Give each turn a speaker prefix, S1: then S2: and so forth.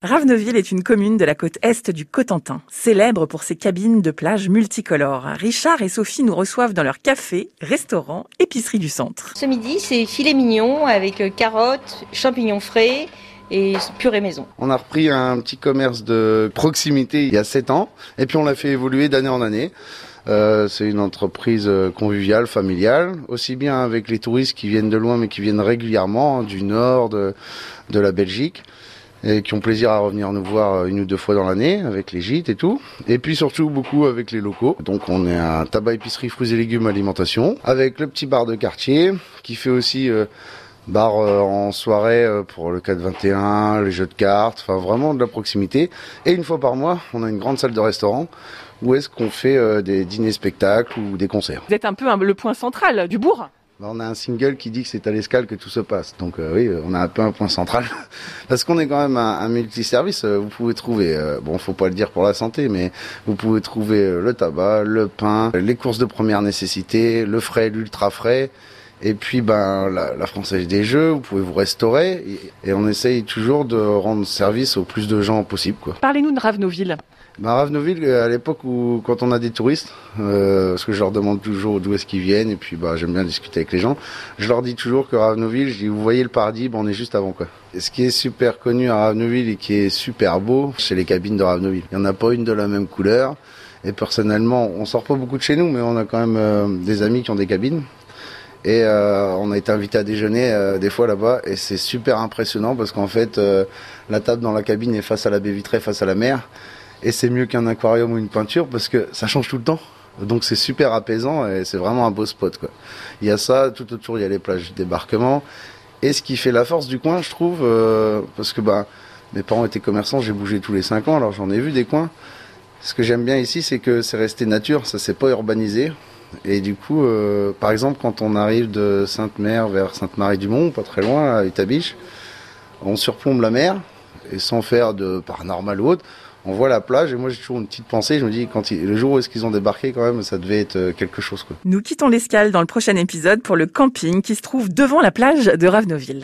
S1: Raveneville est une commune de la côte est du Cotentin, célèbre pour ses cabines de plage multicolores. Richard et Sophie nous reçoivent dans leur café, restaurant, épicerie du centre.
S2: Ce midi, c'est filet mignon avec euh, carottes, champignons frais et purée maison.
S3: On a repris un petit commerce de proximité il y a 7 ans et puis on l'a fait évoluer d'année en année. Euh, c'est une entreprise euh, conviviale, familiale, aussi bien avec les touristes qui viennent de loin mais qui viennent régulièrement du nord, de, de la Belgique et qui ont plaisir à revenir nous voir une ou deux fois dans l'année avec les gîtes et tout. Et puis surtout beaucoup avec les locaux. Donc on est un tabac épicerie fruits et légumes alimentation avec le petit bar de quartier qui fait aussi euh, bar euh, en soirée euh, pour le 421, les jeux de cartes, enfin vraiment de la proximité. Et une fois par mois, on a une grande salle de restaurant où est-ce qu'on fait des dîners spectacles ou des concerts.
S1: Vous êtes un peu le point central du bourg
S3: on a un single qui dit que c'est à l'escale que tout se passe. Donc euh, oui, on a un peu un point central. Parce qu'on est quand même un, un multiservice. Euh, vous pouvez trouver, euh, bon, faut pas le dire pour la santé, mais vous pouvez trouver le tabac, le pain, les courses de première nécessité, le frais, l'ultra frais. Et puis ben la, la, Française des Jeux, vous pouvez vous restaurer et, on essaye toujours de rendre service au plus de gens possible.
S1: Parlez-nous de Ravenoville.
S3: Ben, Ravenoville, à l'époque où quand on a des touristes, euh, parce que je leur demande toujours d'où est-ce qu'ils viennent et puis bah j'aime bien discuter avec les gens, je leur dis toujours que Ravenoville, je dis vous voyez le paradis, ben, on est juste avant quoi. Et ce qui est super connu à Ravenoville et qui est super beau, c'est les cabines de Ravenoville. Il n'y en a pas une de la même couleur. Et personnellement, on sort pas beaucoup de chez nous, mais on a quand même euh, des amis qui ont des cabines. Et euh, on a été invité à déjeuner euh, des fois là-bas et c'est super impressionnant parce qu'en fait euh, la table dans la cabine est face à la baie vitrée, face à la mer et c'est mieux qu'un aquarium ou une peinture parce que ça change tout le temps. Donc c'est super apaisant et c'est vraiment un beau spot quoi. Il y a ça, tout autour il y a les plages de débarquement et ce qui fait la force du coin je trouve parce que bah mes parents étaient commerçants, j'ai bougé tous les 5 ans alors j'en ai vu des coins. Ce que j'aime bien ici c'est que c'est resté nature, ça s'est pas urbanisé. Et du coup, euh, par exemple, quand on arrive de Sainte-Mère vers Sainte-Marie-du-Mont, pas très loin, à Itabiche, on surplombe la mer, et sans faire de paranormal ou autre, on voit la plage, et moi j'ai toujours une petite pensée, je me dis, quand le jour où est-ce qu'ils ont débarqué, quand même, ça devait être euh, quelque chose. Quoi.
S1: Nous quittons l'escale dans le prochain épisode pour le camping qui se trouve devant la plage de Ravenoville.